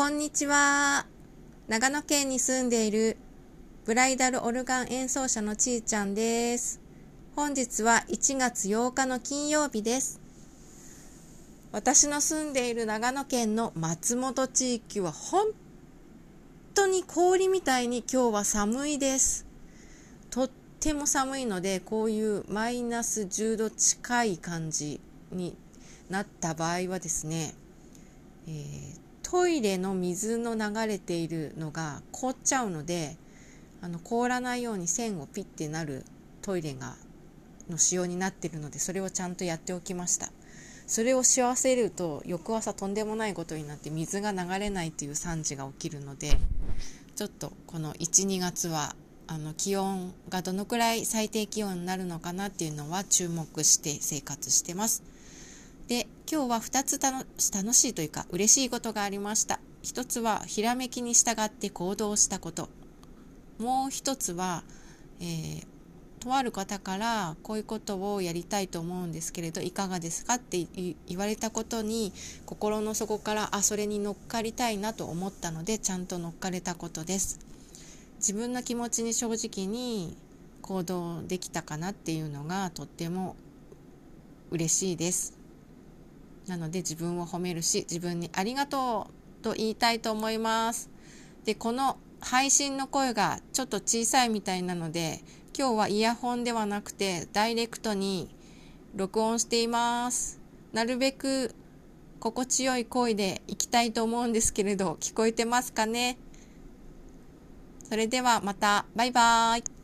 こんにちは。長野県に住んでいるブライダルオルガン演奏者のちーちゃんです。本日は1月8日の金曜日です。私の住んでいる長野県の松本地域は本当に氷みたいに今日は寒いです。とっても寒いので、こういうマイナス10度近い感じになった場合はですね、えートイレの水の流れているのが凍っちゃうのであの凍らないように線をピッてなるトイレがの仕様になってるのでそれをちゃんとやっておきましたそれをしわせると翌朝とんでもないことになって水が流れないという惨事が起きるのでちょっとこの12月はあの気温がどのくらい最低気温になるのかなっていうのは注目して生活してます。で今日は2つ楽しいというか嬉しいことがありました。1つはひらめきに従って行動したこと。もう1つは、えー、とある方からこういうことをやりたいと思うんですけれどいかがですかって言われたことに心の底からあそれに乗っかりたいなと思ったのでちゃんと乗っかれたことです。自分の気持ちに正直に行動できたかなっていうのがとっても嬉しいです。なので自分を褒めるし自分にありがとうと言いたいと思います。でこの配信の声がちょっと小さいみたいなので今日はイヤホンではなくてダイレクトに録音しています。なるべく心地よい声でいきたいと思うんですけれど聞こえてますかね？それではまた。バイバーイ。